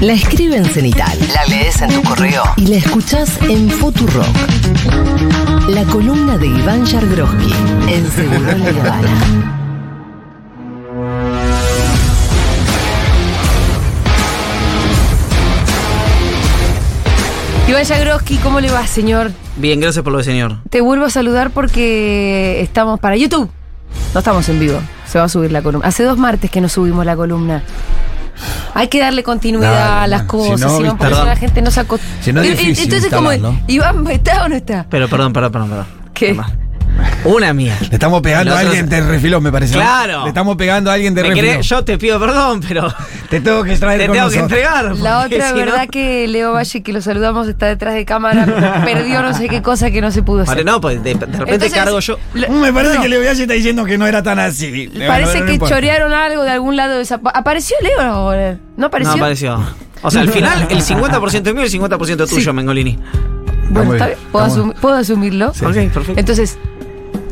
La escribe en Cenital, la lees en tu correo y la escuchás en Futurock. La columna de Iván Yargroski en Seguro La Habana. Iván Jagroski, ¿cómo le va, señor? Bien, gracias por lo de señor. Te vuelvo a saludar porque estamos para YouTube. No estamos en vivo. Se va a subir la columna. Hace dos martes que no subimos la columna. Hay que darle continuidad Dale, a las cosas, Si no, si no, viste, por eso perdón. la gente no sacó. Si no es difícil Entonces, como. Iván, ¿está o no está? Pero perdón, perdón, perdón, perdón. ¿Qué? Una mía. Le estamos pegando a alguien de refilón, me parece. Claro. Le estamos pegando a alguien de ¿Me refilón. querés? Yo te pido perdón, pero Te tengo que extraer te con tengo que entregar. La otra, si no- verdad que Leo Valle, que lo saludamos, está detrás de cámara, perdió no sé qué cosa que no se pudo Vale, hacer. no, pues de, de repente Entonces, cargo yo. lo- Mm, Me parece no, que Leo Villalle está diciendo que no era tan así. Parece que chorearon algo de algún lado. de esa- ¿Apareció Leo o no? ¿No apareció? No apareció. O sea, al final el 50% es mío y el 50% tuyo, Sí. Mengolini. Bueno, muy está bien. ¿Puedo, puedo asumirlo. Ok, perfecto. Entonces,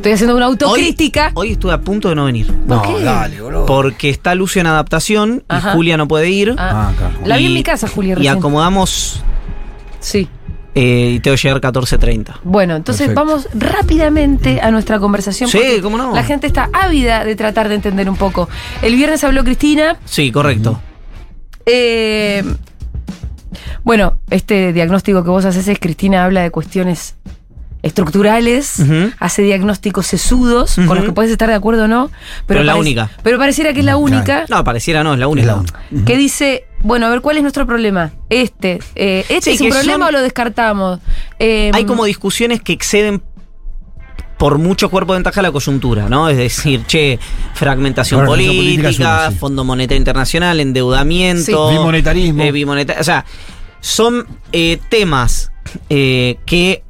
estoy haciendo una autocrítica. Hoy, hoy estuve a punto de no venir. No, ¿Por qué? dale, boludo. Porque está Lucio en adaptación Ajá. y Julia no puede ir. Ah, Ah, claro. la vi en Y- mi casa, Julia, Y recién. acomodamos Sí. eh, y tengo que llegar 14.30. Bueno, entonces Perfecto. vamos rápidamente a nuestra conversación. Sí, cómo no. La gente está ávida de tratar de entender un poco. El viernes habló Cristina. Sí, correcto. eh, bueno, este diagnóstico que vos haces es Cristina habla de cuestiones estructurales, hace diagnósticos sesudos, con los que puedes estar de acuerdo o no. Pero la parec- única. Pero pareciera que es la única. No, pareciera no, es la Es única. la que dice, bueno, a ver, ¿cuál es nuestro problema? Este. eh, ¿Este Sí, es un problema son- o lo descartamos? Eh, Hay como discusiones que exceden por mucho cuerpo de ventaja la coyuntura, ¿no? Es decir, che, fragmentación política, política es sí. Fondo Monetario Internacional, endeudamiento, Sí. Bimonetarismo. eh, bimoneta- o sea, son eh, temas eh, que,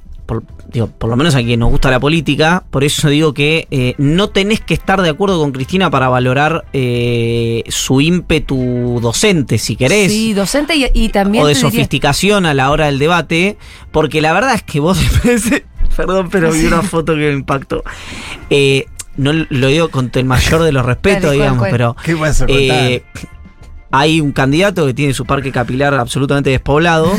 digo, por lo menos a quien nos gusta la política, por eso digo que eh, no tenés que estar de acuerdo con Cristina para valorar eh, su ímpetu docente, si querés Sí, docente y, y también. o de diría- sofisticación a la hora del debate, porque la verdad es que vos perdón, pero vi una foto que me impactó. Eh, no lo digo con el mayor de los respetos, Dale, ¿cuál, digamos, cuál? pero ¿Qué pasa? eh, hay un candidato que tiene su parque capilar absolutamente despoblado,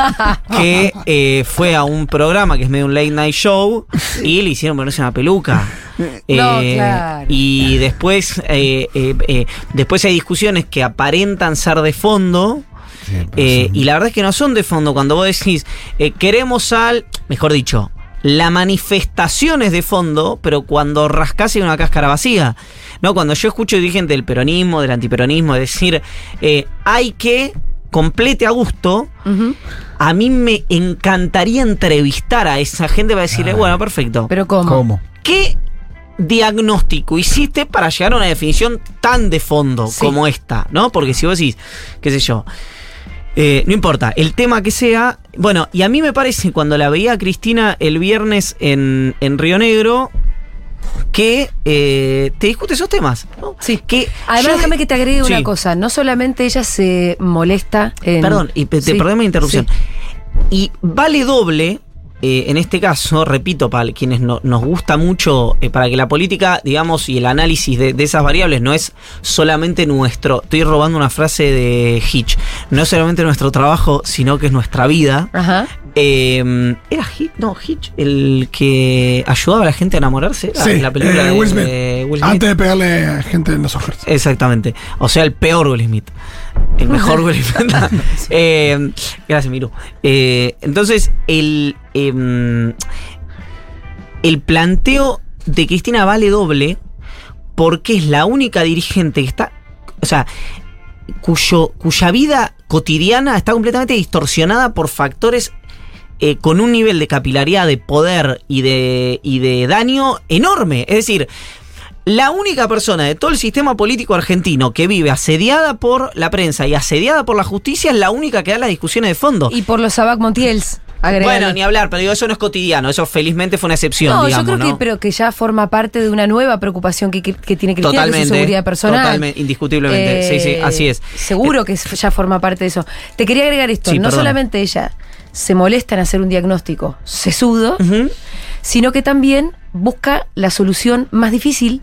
que eh, fue a un programa que es medio un late night show y le hicieron ponerse una peluca. No, Eh, claro. Y después, eh, eh, eh, después hay discusiones que aparentan ser de fondo. Sí, Eh, y la verdad es que no son de fondo. Cuando vos decís, eh, queremos al. Mejor dicho, la manifestación es de fondo, pero cuando rascás hay una cáscara vacía. ¿No? Cuando yo escucho dirigente del peronismo, del antiperonismo, decir, eh, hay que complete a gusto. A mí me encantaría entrevistar a esa gente para decirle, Ah. bueno, perfecto. Pero ¿cómo? ¿Cómo? ¿Qué diagnóstico hiciste para llegar a una definición tan de fondo Sí. como esta? ¿No? Porque si vos decís, qué sé yo, eh, no importa, el tema que sea. Bueno, y a mí me parece, cuando la veía a Cristina el viernes en, en Río Negro, que eh, te discute esos temas. ¿no? Sí. Que Además, déjame que te agregue una cosa. No solamente ella se molesta en. Perdón, y te Sí, perdón mi interrupción. sí. Y vale doble, eh, en este caso, repito, para quienes no- nos gusta mucho, eh, para que la política, digamos, y el análisis de, de esas variables no es solamente nuestro, estoy robando una frase de Hitch, no es solamente nuestro trabajo, sino que es nuestra vida. Ajá. Eh, ¿Era Hitch? No, Hitch, el que ayudaba a la gente a enamorarse. Era Sí, la película eh, de Will Smith. de Will Smith. Antes de pegarle a gente en los ojos. Exactamente. O sea, el peor Will Smith. El mejor Will Smith. Eh, gracias, Miru. Eh, entonces, el, em, el planteo de Cristina vale doble porque es la única dirigente que está. O sea, cuyo, cuya vida cotidiana está completamente distorsionada por factores eh, con un nivel de capilaridad, de poder y de, y de daño enorme. Es decir, la única persona de todo el sistema político argentino que vive asediada por la prensa y asediada por la justicia es la única que da las discusiones de fondo. Y por los Sabac Montiels. agregale. Bueno, ni hablar, pero digo, eso no es cotidiano, eso felizmente fue una excepción, No, digamos, yo creo que, pero que ya forma parte de una nueva preocupación que, que- que tiene Cristina, que es su Totalmente, seguridad personal. totalmente, indiscutiblemente, sí, sí, así es. Seguro que es- ya forma parte de eso. Te quería agregar esto, Sí, no solamente ella se molesta en hacer un diagnóstico sesudo, sino que también busca la solución más difícil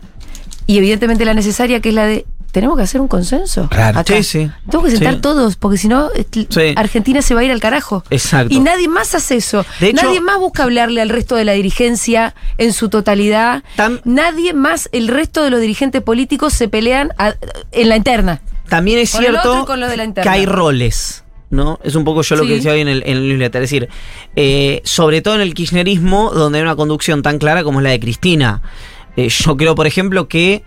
y evidentemente la necesaria, que es la de tenemos que hacer un consenso. Claro. acá. Sí, sí. Tenemos que sentar Sí. todos, porque si no, eh, Sí. Argentina se va a ir al carajo. Exacto. Y nadie más hace eso. De hecho- nadie más busca hablarle al resto de la dirigencia en su totalidad. Tam- nadie más, el resto de los dirigentes políticos se pelean a- en la interna. También es Con cierto con lo de la que hay roles. ¿No? Es un poco yo lo Sí. que decía hoy en el, en el newsletter. Es decir, eh, sobre todo en el kirchnerismo, donde hay una conducción tan clara como es la de Cristina. Eh, yo creo, por ejemplo, que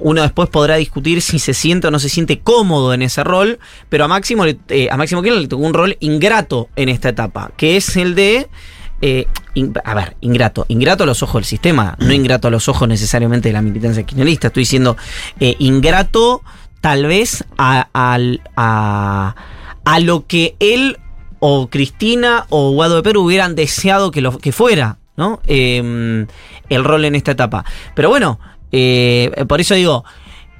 uno después podrá discutir si se siente o no se siente cómodo en ese rol, pero a Máximo, le- eh, a Máximo Kirchner le tocó un rol ingrato en esta etapa, que es el de eh, in- a ver, ingrato. Ingrato a los ojos del sistema, no ingrato a los ojos necesariamente de la militancia kirchnerista. Estoy diciendo eh, ingrato tal vez a, al- a, a lo que él o Cristina o Guado de Perú hubieran deseado que, lo, que fuera, ¿no? Eh, el rol en esta etapa. Pero bueno, eh, por eso digo,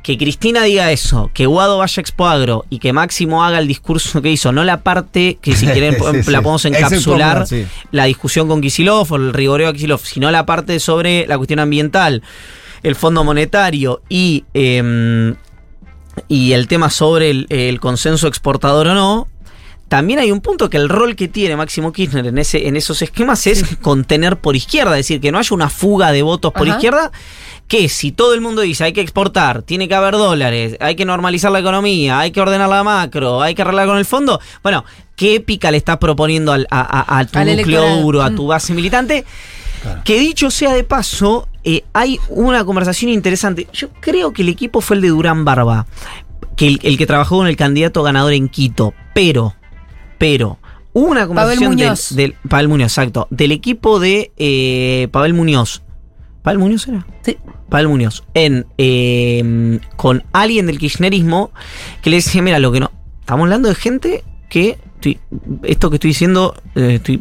que Cristina diga eso, que Guado vaya a Expo Agro y que Máximo haga el discurso que hizo, no la parte que si quieren Sí, sí. la podemos encapsular, sí. la discusión con Kisilov o el rigoreo a Kisilov, sino la parte sobre la cuestión ambiental, el Fondo Monetario y, eh, y el tema sobre el, el consenso exportador o no. También hay un punto que el rol que tiene Máximo Kirchner en, ese, en esos esquemas es contener por izquierda, es decir, que no haya una fuga de votos por Ajá. izquierda, que si todo el mundo dice hay que exportar, tiene que haber dólares, hay que normalizar la economía, hay que ordenar la macro, hay que arreglar con el fondo, bueno, ¿qué épica le estás proponiendo al- a, a- a tu Al núcleo electorado. duro, a Mm. tu base militante? Que dicho sea de paso, eh, hay una conversación interesante. Yo creo que el equipo fue el de Durán Barba, que el, el que trabajó con el candidato ganador en Quito, pero, pero, hubo una conversación del, Muñoz. del- Pavel Muñoz, exacto, del equipo de eh, Pavel Muñoz. ¿Pavel Muñoz era? Sí. Pavel Muñoz, en, eh, con alguien del kirchnerismo que le decía, mira, lo que no, estamos hablando de gente que, estoy- esto que estoy diciendo, eh, estoy,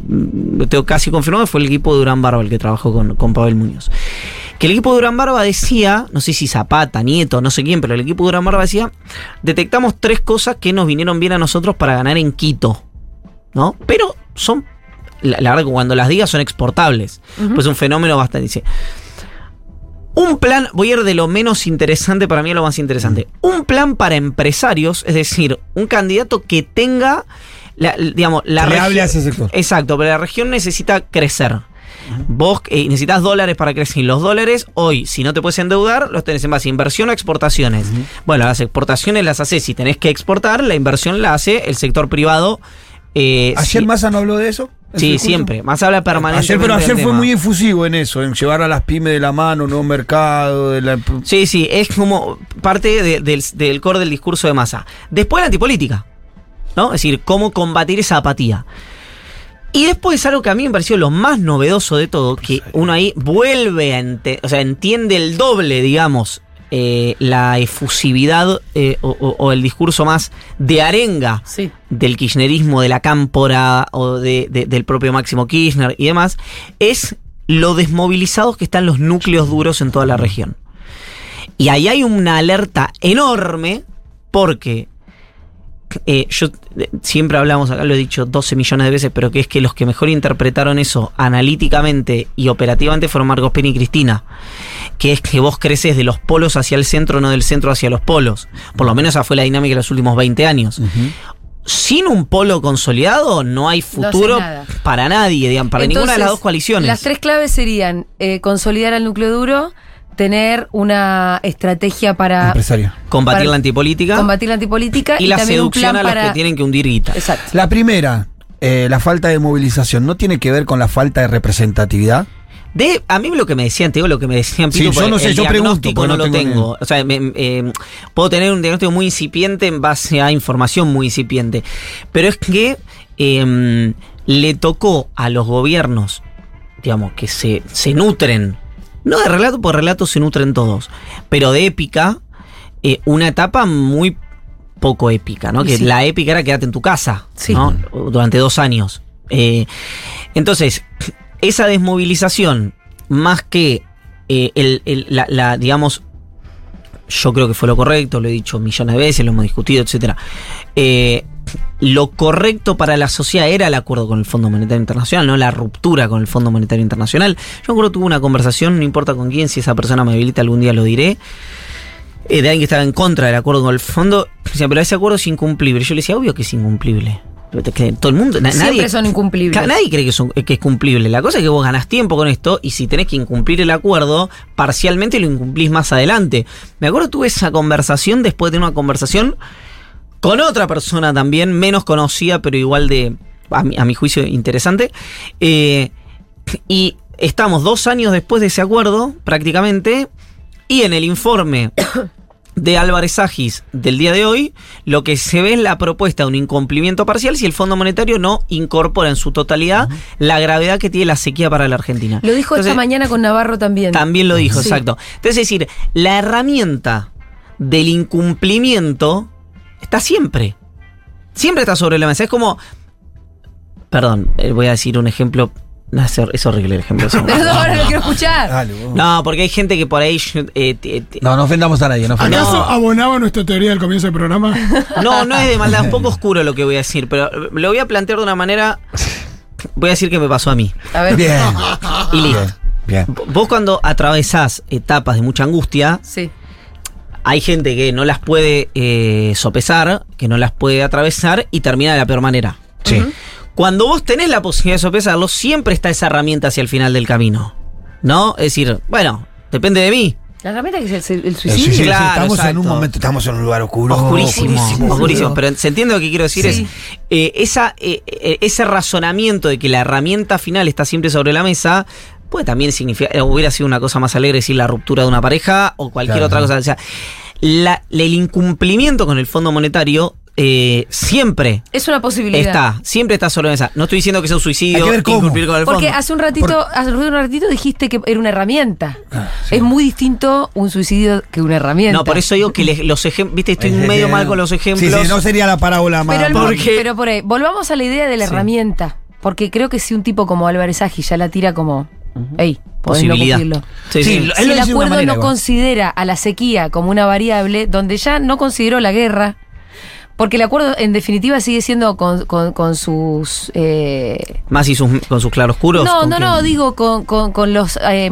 lo tengo casi confirmado, fue el equipo de Durán Barba el que trabajó con, con Pavel Muñoz. Que el equipo de Durán Barba decía, no sé si Zapata, Nieto, no sé quién, pero el equipo de Durán Barba decía, detectamos tres cosas que nos vinieron bien a nosotros para ganar en Quito, ¿no? Pero son, la, la verdad que cuando las digas son exportables, pues un fenómeno bastante... Dice, un plan, voy a ir de lo menos interesante para mí a lo más interesante. Un plan para empresarios, es decir, un candidato que tenga, la, digamos, la Que le regi- hable a ese sector. Exacto, pero la región necesita crecer. Vos eh, necesitas dólares para crecer. Los dólares, hoy, si no te puedes endeudar, los tenés en base a inversión o exportaciones. Bueno, las exportaciones las haces si tenés que exportar, la inversión la hace el sector privado. eh, ¿Ayer si- Massa no habló de eso? Sí, siempre. Más habla permanentemente. Ayer, pero ayer fue tema. muy efusivo en eso, en llevar a las pymes de la mano, nuevo mercado, de la... Sí, sí, es como parte de- del, del core del discurso de masa. Después la antipolítica, ¿no? Es decir, cómo combatir esa apatía. Y después algo que a mí me pareció lo más novedoso de todo, que uno ahí vuelve a ente- o sea, entiende el doble, digamos, eh, la efusividad eh, o, o- o el discurso más de arenga Sí. del kirchnerismo, de la cámpora o de- de- del propio Máximo Kirchner y demás, es lo desmovilizados que están los núcleos duros en toda la región. Y ahí hay una alerta enorme porque eh, yo eh, siempre hablamos, acá lo he dicho 12 millones de veces, pero que es que los que mejor interpretaron eso analíticamente y operativamente fueron Marcos Pena y Cristina. Que es que vos creces de los polos hacia el centro, no del centro hacia los polos. Por lo menos esa fue la dinámica de los últimos 20 años. Sin un polo consolidado no hay futuro para nadie, digamos, para ninguna de las dos coaliciones. Las tres claves serían eh, consolidar al núcleo duro, tener una estrategia para. Combatir para la antipolítica combatir la antipolítica y, y, la también un seducción plan a los para... que tienen que hundir guita. Exacto. La primera, eh, la falta de movilización, ¿no tiene que ver con la falta de representatividad? De, a mí lo que me decían, te digo lo que me decían, Sí, Pitu, yo no sé, el yo pregunto, diagnóstico no, no lo tengo tengo. O sea, me- eh, puedo tener un diagnóstico muy incipiente en base a información muy incipiente. Pero es que eh, le tocó a los gobiernos, digamos, que se, se nutren, no de relato, porque relatos se nutren todos, pero de épica, eh, una etapa muy poco épica, ¿no? Que sí. la épica era quedarte en tu casa, Sí. ¿no? Durante dos años. Eh, entonces, esa desmovilización, más que eh, el, el- la, la, digamos, yo creo que fue lo correcto, lo he dicho millones de veces, lo hemos discutido, etcétera. Eh, lo correcto para la sociedad era el acuerdo con el Fondo Monetario Internacional, no la ruptura con el Fondo Monetario Internacional. Yo creo que tuve una conversación, no importa con quién, si esa persona me habilita algún día lo diré, eh, de alguien que estaba en contra del acuerdo con el fondo, decía, pero ese acuerdo es incumplible. Yo le decía, obvio que es incumplible. Todo el mundo, Siempre nadie, son incumplibles. Nadie cree que que es cumplible. La cosa es que vos ganás tiempo con esto y si tenés que incumplir el acuerdo, parcialmente lo incumplís más adelante. Me acuerdo tuve esa conversación después de una conversación con otra persona también, menos conocida, pero igual de, a mi, a mi juicio, interesante. Eh, y estamos dos años después de ese acuerdo, prácticamente, y en el informe de Álvarez Agis del día de hoy, lo que se ve es la propuesta de un incumplimiento parcial si el Fondo Monetario no incorpora en su totalidad la gravedad que tiene la sequía para la Argentina. Lo dijo esta mañana con Navarro también. También lo dijo, Sí. exacto. Entonces, es decir, la herramienta del incumplimiento está siempre. Siempre está sobre la mesa. Es como. Perdón, eh, voy a decir un ejemplo. No, es, hor- es horrible el ejemplo. Perdón, ahora lo quiero escuchar. Dale, vos. no, porque hay gente que por ahí. eh, te- te- No, no ofendamos a nadie, no ofendamos. ¿Acaso No. abonaba nuestra teoría del comienzo del programa? No, no es de maldad, un poco oscuro lo que voy a decir, pero lo voy a plantear de una manera. Voy a decir que me pasó a mí. A ver. Bien. Y listo. Bien. Vos cuando atravesás etapas de mucha angustia, Sí. Hay gente que no las puede eh, sopesar, que no las puede atravesar y termina de la peor manera. Sí. Cuando vos tenés la posibilidad de sopesarlo, siempre está esa herramienta hacia el final del camino. ¿No? Es decir, bueno, depende de mí. La herramienta que es el, el El suicidio. suicidio, sí, Claro, estamos en un momento, estamos en un lugar oscuro. Oscurísimo, oscurísimo. oscurísimo. Pero se entiende lo que quiero decir Sí. es eh, esa, eh, eh, ese razonamiento de que la herramienta final está siempre sobre la mesa. Puede también significar, eh, hubiera sido una cosa más alegre decir la ruptura de una pareja o cualquier Claro. otra cosa. O sea, la- el incumplimiento con el Fondo Monetario eh, siempre Es una posibilidad. está, siempre está sobre la mesa. No estoy diciendo que sea un suicidio Hay que ver cómo. incumplir con el Porque fondo. hace un ratito, Por- hace un ratito dijiste que era una herramienta. Ah, sí. Es muy distinto un suicidio que una herramienta. No, por eso digo que los ejemplos, viste, estoy medio mal con los ejemplos. Sí, sí, no sería la parábola más. Pero, porque- pero por ahí, volvamos a la idea de la Sí. herramienta. Porque creo que si un tipo como Álvarez Agi ya la tira como, Posibilidad. Sí, Sí, sí. lo- Si el acuerdo manera no igual. considera a la sequía como una variable, donde ya no consideró la guerra, porque el acuerdo en definitiva sigue siendo con, con- con sus... eh, Más y sus, con sus claroscuros. no, ¿con no, quién? no, digo con, con- con los... eh,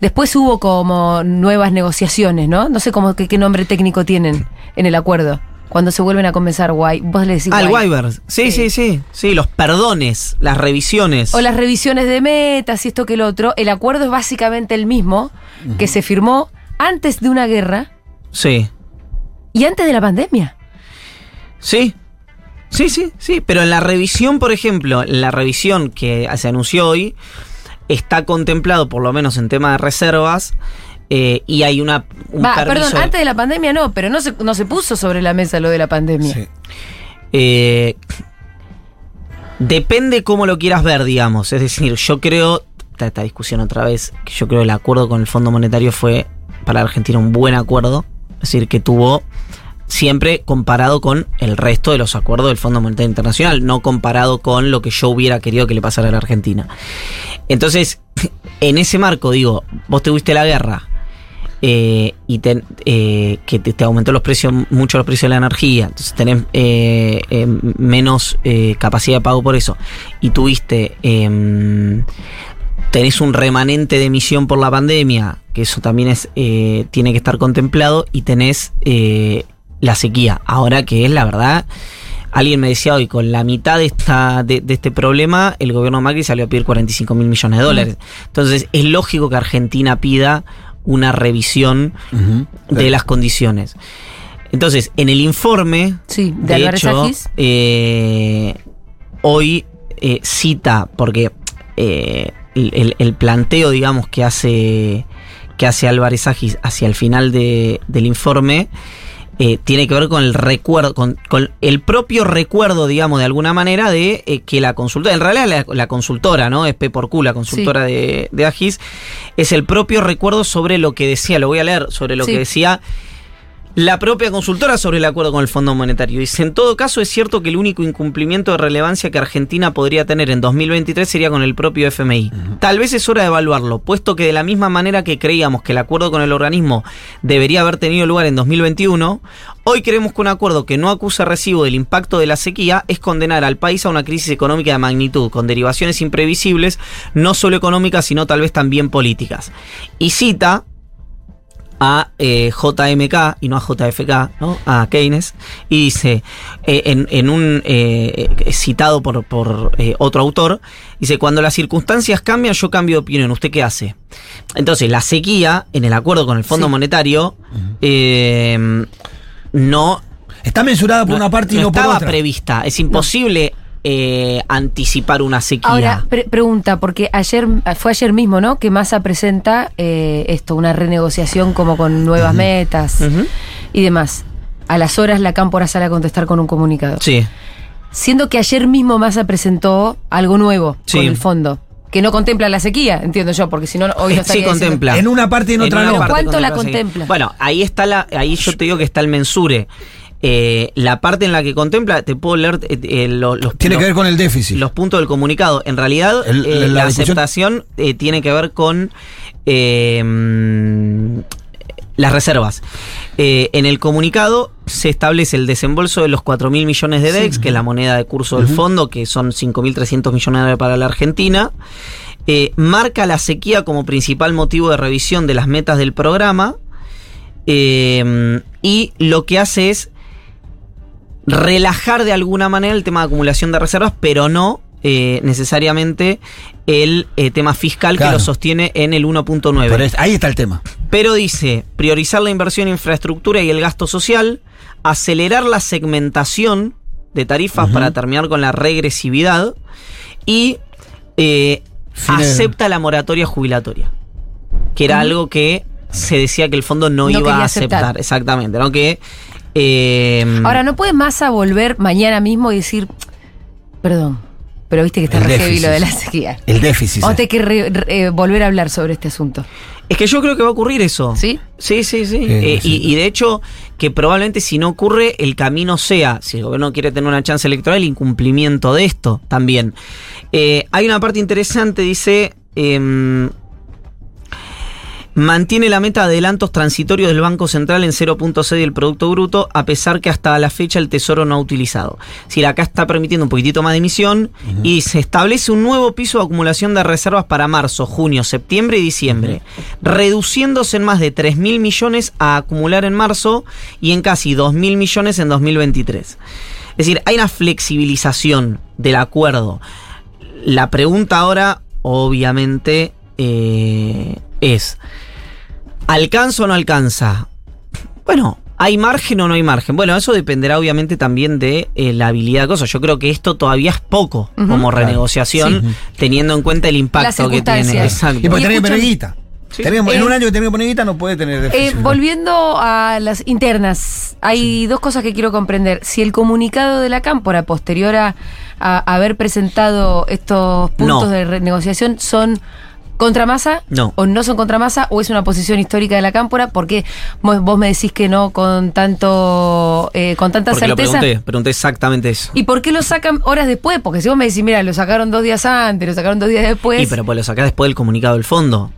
después hubo como nuevas negociaciones, ¿no? No sé cómo, qué, qué nombre técnico tienen en el acuerdo. Cuando se vuelven a comenzar guay, vos le decís Ah, el. Sí, Sí. sí, sí, sí. los perdones, las revisiones. O las revisiones de metas y esto que el otro. El acuerdo es básicamente el mismo que se firmó antes de una guerra Sí. y antes de la pandemia. Sí. Sí, sí, sí. Pero en la revisión, por ejemplo, en la revisión que se anunció hoy, está contemplado, por lo menos en tema de reservas, eh, y hay una. Un Va, permiso- perdón, antes de la pandemia no, pero no se, no se puso sobre la mesa lo de la pandemia. Sí. Eh, depende cómo lo quieras ver, digamos. Es decir, yo creo, esta, esta discusión otra vez, que yo creo que el acuerdo con el Fondo Monetario fue para Argentina un buen acuerdo. Es decir, que tuvo siempre comparado con el resto de los acuerdos del Fondo Monetario Internacional, no comparado con lo que yo hubiera querido que le pasara a la Argentina. Entonces, en ese marco, digo, vos te tuviste la guerra, eh, y te- eh, que te, te aumentó los precios, mucho los precios de la energía, entonces tenés eh, eh, menos eh, capacidad de pago por eso, y tuviste, em, tenés un remanente de emisión por la pandemia, que eso también es eh, tiene que estar contemplado, y tenés eh, la sequía, ahora que es la verdad. Alguien me decía hoy, con la mitad de, esta, de, de este problema, el gobierno Macri salió a pedir 45 mil millones de dólares. Entonces, es lógico que Argentina pida una revisión de las condiciones. Entonces, en el informe, Sí, de hecho, eh, hoy eh, cita, porque eh, el, el- el planteo, digamos, que hace, que hace Álvarez Agis hacia el final de- del informe, eh, tiene que ver con el recuerdo, con, con el propio recuerdo, digamos, de alguna manera, de eh, que la consultora, en realidad la, la consultora, ¿no? Es P por Q, la consultora de, de Agis, es el propio recuerdo sobre lo que decía, lo voy a leer, sobre lo Sí. que decía la propia consultora sobre el acuerdo con el Fondo Monetario. Dice, en todo caso es cierto que el único incumplimiento de relevancia que Argentina podría tener en 2023 sería con el propio FMI. Tal vez es hora de evaluarlo, puesto que de la misma manera que creíamos que el acuerdo con el organismo debería haber tenido lugar en 2021, hoy creemos que un acuerdo que no acusa recibo del impacto de la sequía es condenar al país a una crisis económica de magnitud, con derivaciones imprevisibles, no solo económicas, sino tal vez también políticas. Y cita a eh, JMK y no a JFK, ¿no? a Keynes, y dice, eh, en, en un eh, citado por, por eh, otro autor, dice, cuando las circunstancias cambian, yo cambio de opinión, ¿usted qué hace? Entonces, la sequía, en el acuerdo con el Fondo Sí. Monetario, eh, no Está mensurada por una parte y no, por estaba otra. prevista. Es imposible eh, anticipar una sequía. Ahora, pre- pregunta, porque ayer fue ayer mismo, ¿no? Que Massa presenta eh, esto, una renegociación como con nuevas metas y demás. A las horas la Cámpora sale a contestar con un comunicado. Sí. Siendo que ayer mismo Massa presentó algo nuevo Sí. con el fondo, que no contempla la sequía, entiendo yo, porque si no, hoy no Eh, sí estaría diciendo- contempla. En una parte y en otra una no. ¿Cuánto la contempla, sí. contempla? Bueno, ahí está la, ahí yo te digo que está el mensure. Eh, la parte en la que contempla, te puedo leer eh, eh, lo- los, Tiene los- que ver con el déficit. los puntos del comunicado. En realidad, El- eh, la aceptación tiene que ver con las reservas. En el comunicado se establece el desembolso de los 4 mil millones de DEX, que es la moneda de curso del fondo, que son 5.300 millones de dólares para la Argentina. Marca la sequía como principal motivo de revisión de las metas del programa. Eh, y lo que hace es relajar de alguna manera el tema de acumulación de reservas, pero no eh, necesariamente el eh, tema fiscal Claro. que lo sostiene en el 1.9. Pero es- ahí está el tema. Pero dice, priorizar la inversión en infraestructura y el gasto social, acelerar la segmentación de tarifas para terminar con la regresividad y eh, acepta la moratoria jubilatoria, que era algo que se decía que el fondo no, No iba a aceptar. aceptar. Exactamente, ¿no? Que, eh, Ahora, ¿no puede Massa volver mañana mismo y decir, perdón, pero viste que está re heavy lo de la sequía? El déficit. A tener que re- re- eh, volver a hablar sobre este asunto. Es que yo creo que va a ocurrir eso. ¿Sí? Sí, sí, sí. Sí, Eh, sí. Y, y de hecho, que probablemente si no ocurre, el camino sea, si el gobierno quiere tener una chance electoral, el incumplimiento de esto también. Eh, hay una parte interesante, dice. Mantiene la meta de adelantos transitorios del Banco Central en 0.6 del Producto Bruto, a pesar que hasta la fecha el Tesoro no ha utilizado. Es decir, acá está permitiendo un poquitito más de emisión y se establece un nuevo piso de acumulación de reservas para marzo, junio, septiembre y diciembre, reduciéndose en más de 3 mil millones a acumular en marzo y en casi 2 mil millones en 2023. Es decir, hay una flexibilización del acuerdo. La pregunta ahora, obviamente, eh, es, ¿alcanza o no alcanza? Bueno, ¿hay margen o no hay margen? Bueno, eso dependerá obviamente también de eh, la habilidad de cosas. Yo creo que esto todavía es poco como renegociación, teniendo en cuenta el impacto que tiene. Exacto. Y porque tenés que poner escúchame. guita. Sí. Tenemos- en Eh, un año que tenés que poner guita no puede tener Eh, volviendo a las internas, hay dos cosas que quiero comprender. Si el comunicado de la Cámpora, posterior a, a haber presentado estos puntos No. de renegociación, son contra masa No. o no son contra masa o es una posición histórica de la Cámpora, porque vos, vos me decís que no con tanto eh, con tanta Porque lo certeza. pregunté, pregunté exactamente eso. ¿Y por qué lo sacan horas después? Porque si vos me decís, mira, lo sacaron dos días antes, lo sacaron dos días después. Y pero pues lo sacás después del comunicado del fondo.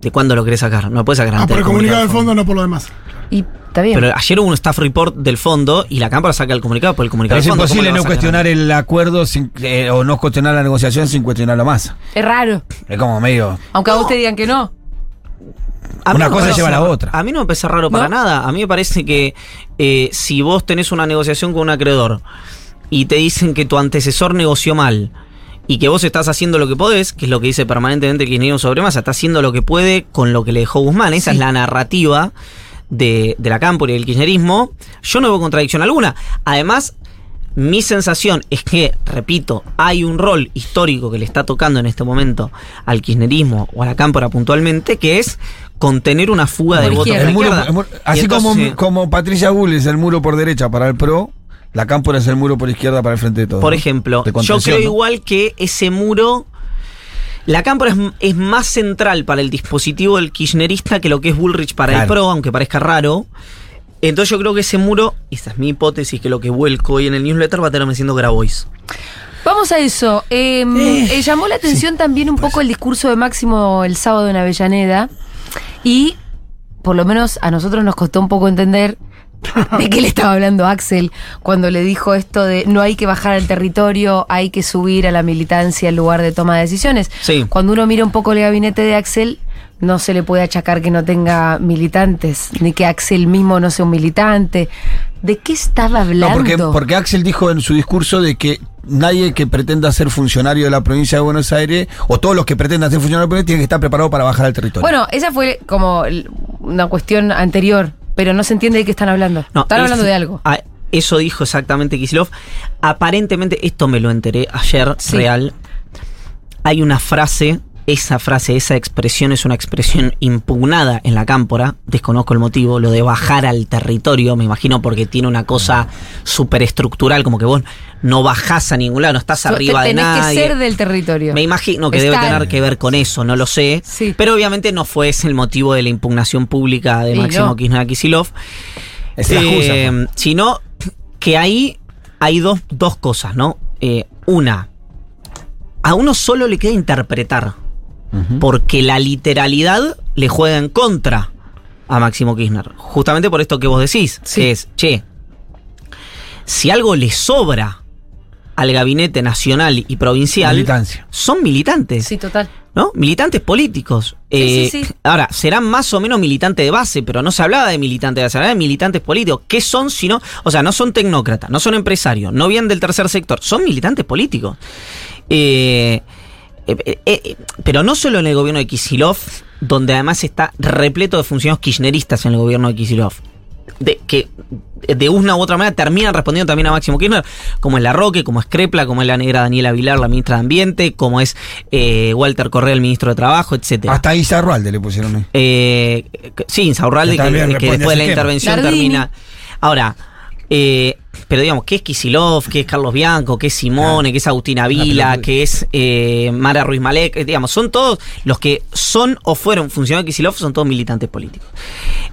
¿De cuándo lo querés sacar? No lo puedes sacar Ah, antes por el comunicado del fondo, no por lo demás. Y está bien. Pero ayer hubo un staff report del fondo y la Cámara saca el comunicado por el comunicado Pero es del fondo. imposible ¿Cómo no cuestionar el acuerdo sin- eh, o no cuestionar la negociación sin cuestionar la masa. es raro. Es como medio. Aunque a vos te digan que no. A Una no cosa lleva a la otra. A mí no me parece raro para nada. A mí me parece que eh, si vos tenés una negociación con un acreedor y te dicen que tu antecesor negoció mal y que vos estás haciendo lo que podés, que es lo que dice permanentemente el kirchnerismo sobre masa, está haciendo lo que puede con lo que le dejó Guzmán. Esa Sí. es la narrativa de, de la Cámpora y del kirchnerismo. Yo no veo contradicción alguna. Además, mi sensación es que, repito, hay un rol histórico que le está tocando en este momento al kirchnerismo o a la cámpora puntualmente, que es contener una fuga de votos así entonces, como, como Patricia Bull es el muro por derecha para el PRO, la Cámpora es el muro por izquierda para el frente de todos. por ejemplo, yo creo ¿no? igual que ese muro... La cámpora es, es más central para el dispositivo del kirchnerista que lo que es Bullrich para el. PRO, aunque parezca raro. Entonces yo creo que ese muro, y esta es mi hipótesis, que lo que vuelco hoy en el newsletter va a terminar siendo Grabois. Vamos a eso. Eh, eh, llamó la atención también un poco el discurso de Máximo el sábado en Avellaneda. Y por lo menos a nosotros nos costó un poco entender de qué le estaba hablando Axel cuando le dijo esto de no hay que bajar al territorio, hay que subir a la militancia en lugar de toma de decisiones. Sí. Cuando uno mira un poco el gabinete de Axel, no se le puede achacar que no tenga militantes, ni que Axel mismo no sea un militante. ¿De qué estaba hablando? No, porque, porque Axel dijo en su discurso de que nadie que pretenda ser funcionario de la provincia de Buenos Aires, o todos los que pretendan ser funcionarios de la provincia, tienen que estar preparados para bajar al territorio. Bueno, esa fue como una cuestión anterior, pero no se entiende de qué están hablando. No, están es- hablando de algo. ah, eso dijo exactamente Kisilov. Aparentemente, esto me lo enteré ayer, Sí. real. Hay una frase, esa frase, esa expresión es una expresión impugnada en la cámpora. Desconozco el motivo, lo de bajar al territorio, me imagino porque tiene una cosa superestructural, como que vos no bajás a ningún lado, no estás arriba de Tenés nadie. que ser del territorio. Me imagino que debe tener que ver con eso, no lo sé. Sí. Pero obviamente no fue ese el motivo de la impugnación pública de Máximo no. Kirchner a Kisilov. es. Eh, pues. sino que ahí hay dos, dos cosas, ¿no? Eh, una, a uno solo le queda interpretar, Porque la literalidad le juega en contra a Máximo Kirchner. Justamente por esto que vos decís, Sí. que es, che, si algo le sobra al gabinete nacional y provincial, Militancia. son militantes. Sí, total. ¿no? Militantes políticos. Eh, sí, sí. Ahora, serán más o menos militantes de base, pero no se hablaba de militantes de base, se hablaba de militantes políticos. ¿Qué son si no? O sea, no son tecnócratas, no son empresarios, no vienen del tercer sector, son militantes políticos. Eh, eh, eh, eh, pero no solo en el gobierno de Kisilov, donde además está repleto de funcionarios kirchneristas en el gobierno de Kisilov. De, que de una u otra manera terminan respondiendo también a Máximo Kirchner, como es La Roque, como es Crepla, como es la negra Daniela Vilar, la ministra de Ambiente, como es eh, Walter Correa, el ministro de Trabajo, etcétera. Hasta Isa Rualde le pusieron ahí. Eh, sí, Insaurralde, Que que, después de la intervención Nardini. termina. Ahora, eh, pero digamos, ¿qué es Kisilov? ¿Qué es Carlos Bianco? ¿Qué es Simone? ¿Qué es Agustina Vila? pelota. ¿Qué es eh, Mara Ruiz Malek? Eh, Digamos, son todos los que son o fueron funcionarios de Kisilov, son todos militantes políticos.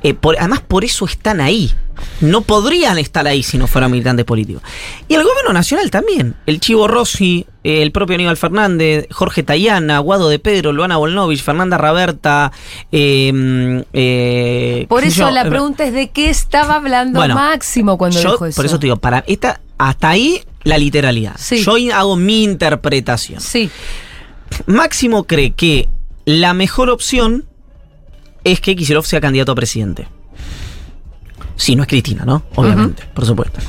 Eh, por- además, por eso están ahí. No podrían estar ahí si no fueran militantes políticos. Y el gobierno nacional también. El Chivo Rossi, el propio Aníbal Fernández, Jorge Tayana, Guado de Pedro, Luana Volnovich, Fernanda Raberta. eh, eh, Por eso yo, la eh, pregunta es de qué estaba hablando Bueno, Máximo cuando yo, dijo eso. Por eso te digo, para esta, hasta ahí la literalidad. Sí. Yo hago mi interpretación. Sí, Máximo cree que la mejor opción es que Kicillof sea candidato a presidente. Si no es Cristina, ¿no? Obviamente, por supuesto.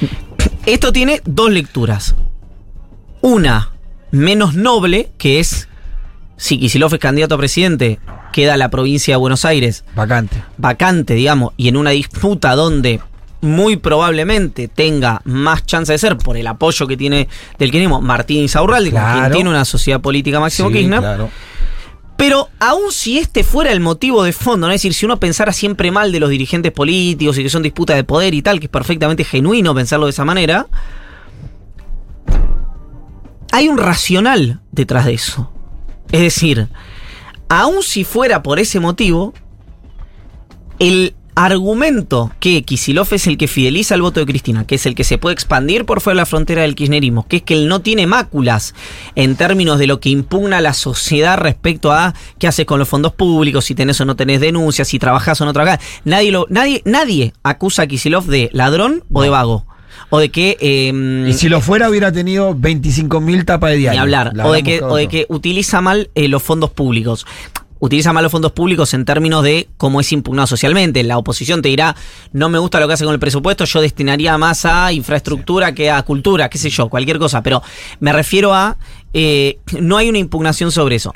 Esto tiene dos lecturas. Una menos noble, que es si Kicillof es candidato a presidente, queda la provincia de Buenos Aires Vacante. vacante, digamos, y en una disputa donde muy probablemente tenga más chance de ser por el apoyo que tiene del kirchnerismo Martín Insaurralde, con quien Claro. tiene una sociedad política Máximo Sí, Kirchner. claro. Pero aun si este fuera el motivo de fondo, ¿no? es decir, si uno pensara siempre mal de los dirigentes políticos y que son disputas de poder y tal, que es perfectamente genuino pensarlo de esa manera, hay un racional detrás de eso. Es decir, aun si fuera por ese motivo, el argumento que Kisilov es el que fideliza el voto de Cristina, que es el que se puede expandir por fuera de la frontera del kirchnerismo, que es que él no tiene máculas en términos de lo que impugna la sociedad respecto a qué haces con los fondos públicos, si tenés o no tenés denuncias, si trabajás o no trabajás. Nadie, lo, nadie, nadie acusa a Kisilov de ladrón o de vago. O de que... eh, Y si lo fuera, hubiera tenido 25.000 tapas de diario. ni hablar. La O de, que, o de que utiliza mal eh, los fondos públicos. Utiliza mal los fondos públicos en términos de cómo es impugnado socialmente. La oposición te dirá, no me gusta lo que hace con el presupuesto, yo destinaría más a infraestructura que a cultura, qué sé yo, cualquier cosa. Pero me refiero a, eh, no hay una impugnación sobre eso.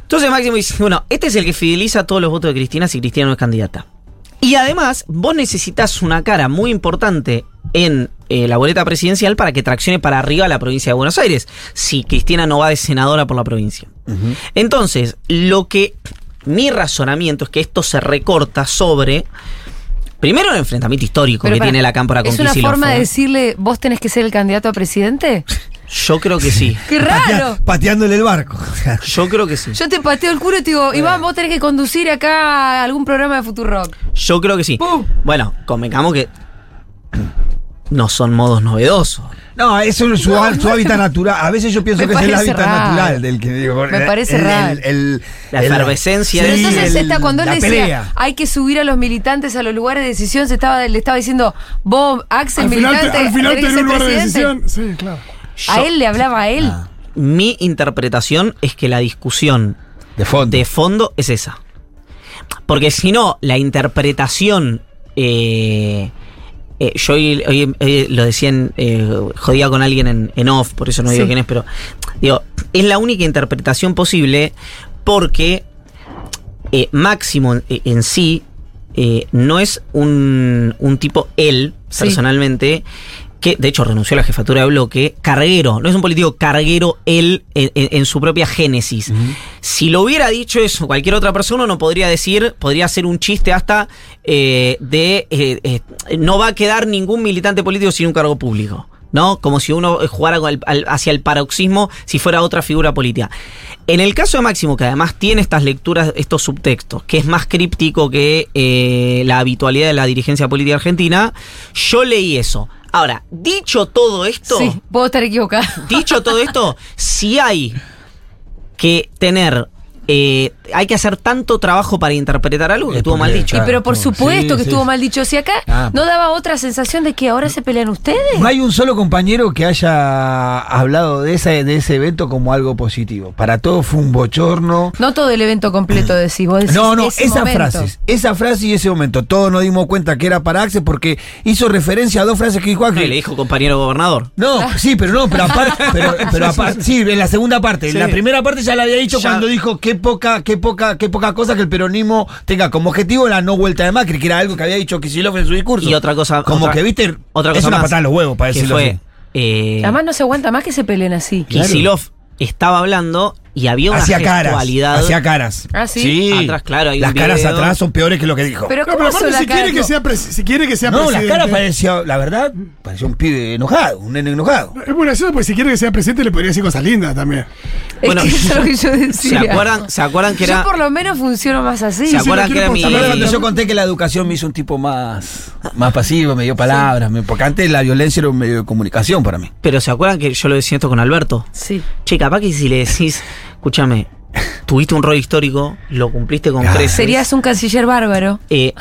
Entonces Máximo dice, bueno, este es el que fideliza todos los votos de Cristina si Cristina no es candidata. Y además, vos necesitas una cara muy importante en eh, la boleta presidencial para que traccione para arriba la provincia de Buenos Aires, si Cristina no va de senadora por la provincia. Entonces, lo que mi razonamiento es que esto se recorta sobre, primero, el enfrentamiento histórico Pero que tiene la Cámpora con ¿Es una Kicillof, forma de ¿eh? decirle, vos tenés que ser el candidato a presidente? Yo creo que sí. ¡Qué raro! Patea- pateándole el barco. Yo creo que sí. Yo te pateo el culo y te digo, Iván, vos tenés que conducir acá algún programa de Futurock. Yo creo que sí. ¡Pum! Bueno, convengamos que no son modos novedosos. No, eso es su, No, su no, hábitat natural. A veces yo pienso que es el hábitat raro. natural del que digo. Me parece el- raro. el- el- La efervescencia Pero Sí, entonces el- está, cuando él decía, pelea. hay que subir a los militantes a los lugares de decisión, se estaba, le estaba diciendo, vos, Axel, Al final, militante, al final tenés un lugar de decisión. Sí, claro. A Yo- él le hablaba a él. Ah. Mi interpretación es que la discusión De fondo. de fondo es esa. Porque si no, la interpretación. eh, eh, yo hoy, hoy, eh, lo decía en. eh, jodía con alguien en, en off, por eso no digo Sí. quién es, pero. Digo, es la única interpretación posible porque eh, Máximo en, en sí eh, no es un, un tipo, él, Sí. personalmente, que de hecho renunció a la jefatura de bloque, carguero, no es un político carguero él en, en- en su propia génesis. Si lo hubiera dicho eso cualquier otra persona, no podría decir, podría hacer un chiste hasta eh, de eh, eh, no va a quedar ningún militante político sin un cargo público. ¿No? Como si uno eh, jugara al- hacia el paroxismo si fuera otra figura política. En el caso de Máximo, que además tiene estas lecturas, estos subtextos, que es más críptico que eh, la habitualidad de la dirigencia política argentina, yo leí eso. Ahora, dicho todo esto, Sí, puedo estar equivocada. dicho todo esto, si hay que tener, eh, hay que hacer tanto trabajo para interpretar algo que estuvo mal dicho. Y pero por no, supuesto sí, que sí. estuvo mal dicho. Si acá Ah. no daba otra sensación de que ahora se pelean ustedes. No hay un solo compañero que haya hablado de ese, de ese evento como algo positivo. Para todos fue un bochorno. No todo el evento completo decís, vos decís No, no, esas frases, esa frase y ese momento. Todos nos dimos cuenta que era para Axel porque hizo referencia a dos frases que dijo No, Axel. le dijo compañero gobernador. No, sí, pero no, pero aparte, pero, pero aparte, sí, en la segunda parte. En Sí. la primera parte ya la había dicho Ya. cuando dijo qué poca, qué poca, qué poca cosa que el peronismo tenga como objetivo la no vuelta de Macri, que era algo que había dicho Kicillof en su discurso. Y otra cosa. Como otra- que, viste, otra es cosa una más, patada en los huevos, para decirlo fue, así. eh, Además no se aguanta más que se peleen así. Kicillof estaba hablando y había una caras, gestualidad. hacía caras. Ah, ¿sí? Atrás, claro, hay un Las caras video. atrás son peores que lo que dijo. Pero No, ¿cómo pero aparte, si cara? quiere, que sea si quiere que sea no, las presidente. caras parecía, la verdad, parecía un pibe enojado, un nene enojado. Es muy gracioso porque si quiere que sea presidente le podría decir cosas lindas también. Es Bueno, que eso es lo que yo ¿Se decía. acuerdan, ¿Se acuerdan que era.? Yo por lo menos funciono más así. ¿Se acuerdan que era mi. ¿Se cuando yo conté que la educación me hizo un tipo más, más pasivo, me dio palabras? Porque antes la violencia era un medio de comunicación para mí. Pero ¿se acuerdan que yo lo decía esto con Alberto? Sí. Che, capaz que si le decís, escúchame, tuviste un rol histórico, lo cumpliste con Claro. creces. Serías un canciller bárbaro. eh,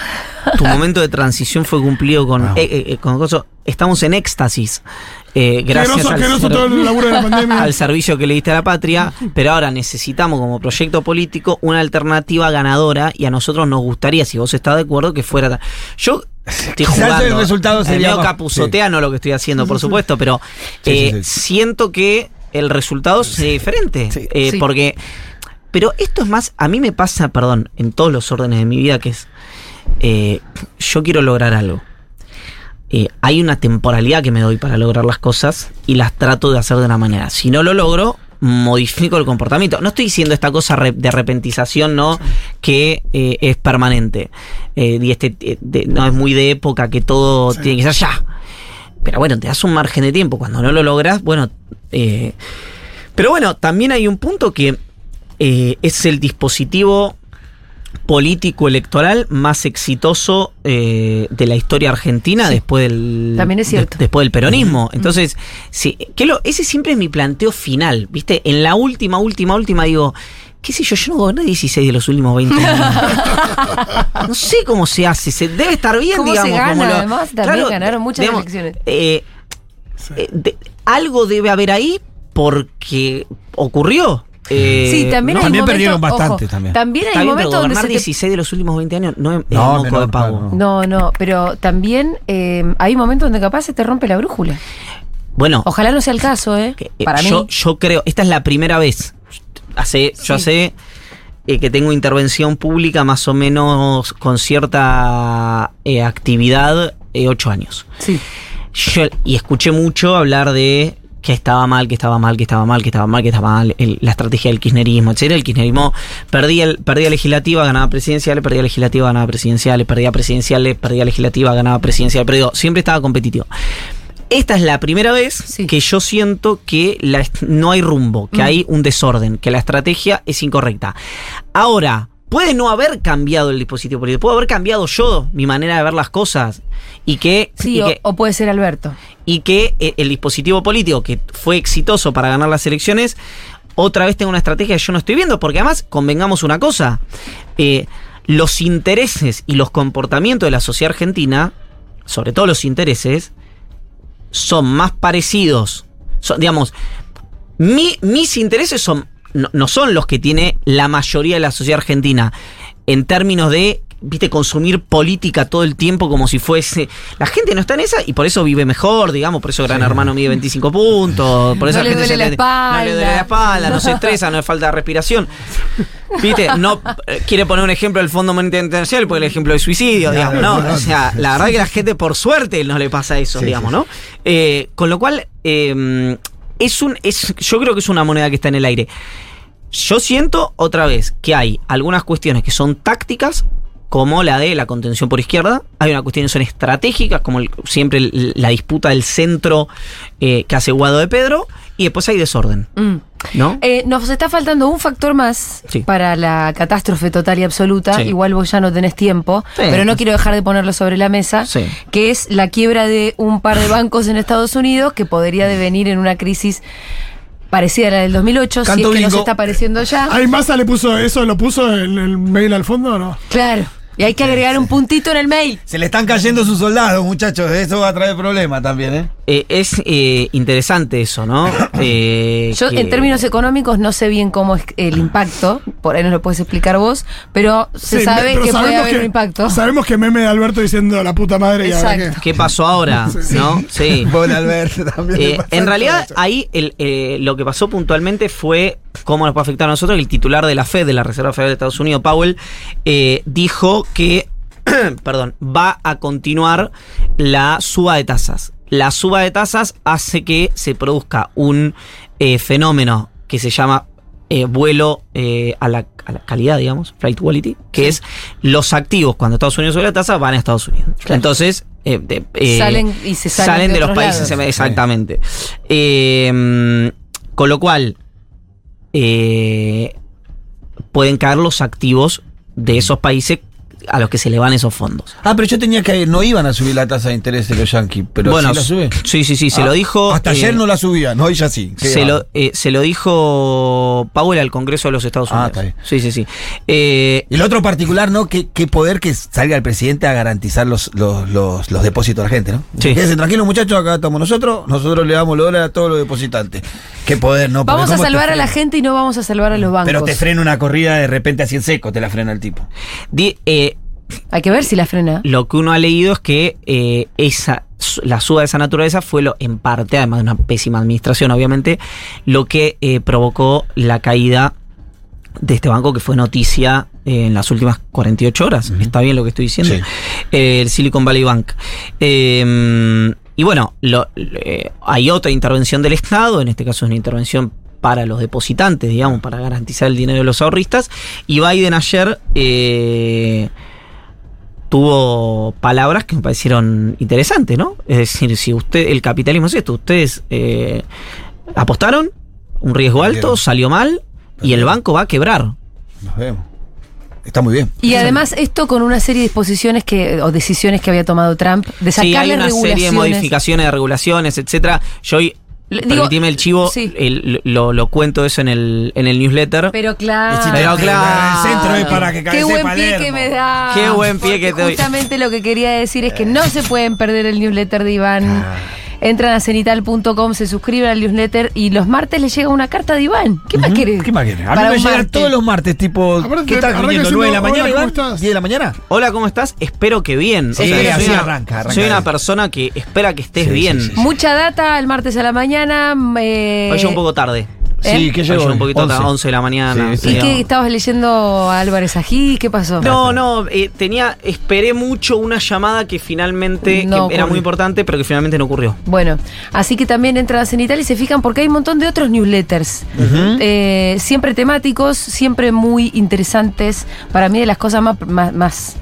tu momento de transición fue cumplido con, Wow. eh, eh, con cosas- Estamos en éxtasis. eh, gracias groso, al, todo el laburo de la pandemia. al servicio que le diste a la patria, pero ahora necesitamos como proyecto político una alternativa ganadora y a nosotros nos gustaría, si vos estás de acuerdo, que fuera... Yo estoy jugando. el resultado sería medio capuzoteano lo que estoy haciendo, por supuesto, pero Sí, sí, sí. siento que el resultado es diferente. Sí. eh, Sí. Porque... Pero esto es más, a mí me pasa, perdón, en todos los órdenes de mi vida, que es, eh, yo quiero lograr algo. Eh, hay una temporalidad que me doy para lograr las cosas y las trato de hacer de una manera. Si no lo logro, modifico el comportamiento. No estoy diciendo esta cosa de repentización, ¿no? Que eh, es permanente. Eh, y este, de- no es muy de época que todo Sí. tiene que ser ya. Pero bueno, te das un margen de tiempo. Cuando no lo logras, bueno. eh, pero bueno, también hay un punto que eh, es el dispositivo político electoral más exitoso eh, de la historia argentina después del También es cierto. de- después del peronismo. Entonces, sí, que lo, ese siempre es mi planteo final, ¿viste? En la última, última, última digo, qué sé yo, yo no goberné 16 de los últimos 20 años. no sé cómo se hace, se debe estar bien, ¿Cómo se digamos. gana? como lo- Además, también ganaron muchas digamos, elecciones. eh, eh, de- algo debe haber ahí porque ocurrió. Eh, Sí, también no, hay también momentos, perdieron bastante ojo, también. También hay pero momentos donde gobernar se te 16 de los últimos 20 años no es, No, moco menor, de pago. claro, No, no, pero también eh, hay momentos donde capaz se te rompe la brújula. Bueno, Ojalá no sea el caso, ¿eh? que, eh, Para yo, mí. yo creo, esta es la primera vez. Hace, Yo hace eh, que tengo intervención pública más o menos con cierta eh, actividad, eh, ocho años. Sí. Yo- y escuché mucho hablar de que estaba mal, que estaba mal, que estaba mal, que estaba mal, que estaba mal, el- la estrategia del kirchnerismo, etcétera. El kirchnerismo perdía, el, perdía legislativa, ganaba presidenciales, perdía legislativa, ganaba presidenciales, perdía presidenciales, perdía legislativa, ganaba presidencial, pero digo, siempre estaba competitivo. Esta es la primera vez Sí. que yo siento que la no hay rumbo, que Mm. hay un desorden, que la estrategia es incorrecta. Ahora, puede no haber cambiado el dispositivo político, puede haber cambiado yo, mi manera de ver las cosas, y que, Sí, y o, que- o puede ser Alberto. y que eh, el dispositivo político que fue exitoso para ganar las elecciones, otra vez tenga una estrategia que yo no estoy viendo, porque además, convengamos una cosa, eh, los intereses y los comportamientos de la sociedad argentina, sobre todo los intereses, son más parecidos, digamos, mi- mis intereses son no, no son los que tiene la mayoría de la sociedad argentina en términos de viste consumir política todo el tiempo como si fuese la gente no está en esa y por eso vive mejor digamos por eso Gran Hermano mide 25 puntos por eso No le gente duele se la espalda. no le duele la espalda. no se estresa no le falta respiración. Viste no eh, quiere poner un ejemplo del Fondo Monetario Internacional porque el ejemplo de suicidio digamos no o sea la verdad que la gente por suerte no le pasa eso Sí, digamos sí, no Eh, con lo cual eh, es un es yo creo que es una moneda que está en el aire. Yo siento otra vez que hay algunas cuestiones que son tácticas, como la de la contención por izquierda. Hay unas cuestiones que son estratégicas, como el- siempre el- la disputa del centro eh, que hace Guado de Pedro. Y después hay desorden, Mm. ¿no? Eh, nos está faltando un factor más Sí. para la catástrofe total y absoluta. Sí. Igual vos ya no tenés tiempo, Sí. pero no quiero dejar de ponerlo sobre la mesa, Sí. que es la quiebra de un par de bancos en Estados Unidos que podría devenir en una crisis parecida a la del 2008, si Canto es que nos bingo. está apareciendo ya. ¿Ahí Massa le puso eso, lo puso en el mail al fondo o no? Claro. Y hay que agregar un puntito en el mail. Se le están cayendo sus soldados, muchachos. Eso va a traer problemas también, ¿eh? Eh, es eh, interesante eso, ¿no? Eh, Yo, que- en términos económicos, no sé bien cómo es el impacto, por ahí nos lo puedes explicar vos, pero se Sí, sabe pero que puede sabemos haber un impacto. Sabemos que meme de Alberto diciendo la puta madre y ahora qué. ¿Qué pasó ahora? ¿No? Sí. Pobre Alberto también. Eh, en realidad, ahí el, eh, lo que pasó puntualmente fue cómo nos puede afectar a nosotros. El titular de la Fed, de la Reserva Federal de Estados Unidos, Powell, eh, dijo que perdón, va a continuar la suba de tasas. La suba de tasas hace que se produzca un eh, fenómeno que se llama eh, vuelo eh, a, la, a la calidad, digamos, flight quality, que es los activos cuando Estados Unidos sube la tasa van a Estados Unidos. Entonces, eh, de- Salen y se salen de de los países, lados. exactamente. Con lo cual, pueden caer los activos de esos países a los que se le van esos fondos. Ah, pero yo tenía que. No iban a subir la tasa de interés de los yankees. Pero bueno, sí la sube. sí, sí, sí, se Ah, lo dijo. Hasta eh, ayer no la subían, hoy ya sí. Se va. lo, eh, se lo dijo Powell al Congreso de los Estados Ah, Unidos. está bien. Sí, sí, sí. Eh, Y el otro particular, ¿no? Qué, qué poder que salga el presidente a garantizar los, los, los, los depósitos de la gente, ¿no? Sí. Quédense tranquilos, muchachos, acá estamos nosotros, nosotros le damos los dólares a todos los depositantes. Qué poder, ¿no? Porque Vamos a ¿cómo te salvar a la gente y no vamos a salvar a los bancos. Pero te frena una corrida de repente así en seco, te la frena el tipo. di- eh, Hay que ver si la frena. lo que uno ha leído es que eh, esa la suba de esa naturaleza fue lo en parte, además de una pésima administración, obviamente, lo que eh, provocó la caída de este banco que fue noticia eh, en las últimas 48 horas. ¿Está bien lo que estoy diciendo? Sí. Eh, el Silicon Valley Bank. Eh, y bueno, lo- eh, hay otra intervención del Estado, en este caso es una intervención para los depositantes, digamos, para garantizar el dinero de los ahorristas. Y Biden ayer eh, tuvo palabras que me parecieron interesantes, ¿no? Es decir, si usted, el capitalismo es esto, ustedes eh, apostaron, un riesgo alto, salió mal, y el banco va a quebrar. Nos vemos. Está muy bien. Y además esto con una serie de disposiciones que o decisiones que había tomado Trump de Sí, hay sacarle una serie de modificaciones de regulaciones, etcétera. Yo hoy, digo, permitime el chivo, sí. el- lo, lo cuento eso en el, en el newsletter. Pero claro. Pero claro. El centro es para que Qué buen pie Palermo. que me da. Qué buen pie que te doy. Justamente lo que quería decir es que no se pueden perder el newsletter de Iván. Entran a cenital.com, se suscriben al newsletter y los martes les llega una carta de Iván. ¿Qué más querés? ¿Qué más querés? A mí Para me llegan martes. todos los martes, tipo. Aparte, ¿Qué estás viniendo? diciendo, ¿9 de la mañana, "Hola, ¿cómo Iván? estás?" ¿10 de la mañana? Hola, ¿cómo estás? Espero que bien. Sí, soy así una- arranca, arranca Soy una persona que espera que estés Sí, sí, bien. sí, sí. Mucha data el martes a la mañana. eh, Hoy un poco tarde. ¿Eh? Sí, ¿qué Hoy llegó? un poquito tarde, 11 de la mañana. Sí, sí. ¿Y qué estabas leyendo a Álvarez Ají? ¿Qué pasó? No, no, eh, tenía, esperé mucho una llamada que finalmente, No que era muy importante, pero que finalmente no ocurrió. Bueno, así que también entran a Cenital y se fijan porque hay un montón de otros newsletters. Eh, siempre temáticos, siempre muy interesantes. Para mí de las cosas más... más, más-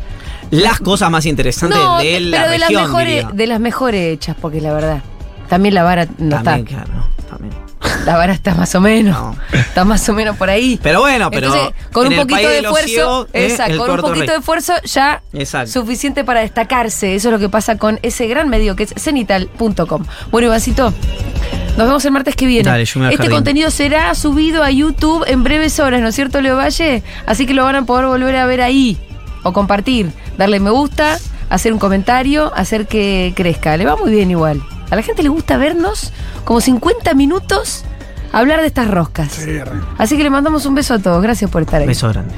Las cosas más interesantes No, de la pero de las, región, mejores, diría. de las mejores hechas, porque la verdad, también la vara no También, está. claro, también. La vara está más o menos. No. Está más o menos por ahí. Pero bueno, pero Entonces, con en un poquito de esfuerzo, ¿eh? exacto, con un poquito rey. de esfuerzo ya Exacto. suficiente para destacarse. Eso es lo que pasa con ese gran medio que es cenital.com. Bueno, Ivancito, nos vemos el martes que viene. Dale, yo me este jardín. contenido será subido a YouTube en breves horas, ¿no es cierto, Leo Valle? Así que lo van a poder volver a ver ahí o compartir, darle me gusta, hacer un comentario, hacer que crezca. Le va muy bien igual. A la gente le gusta vernos como 50 minutos hablar de estas roscas. Sí. Así que le mandamos un beso a todos. Gracias por estar ahí. Beso grande.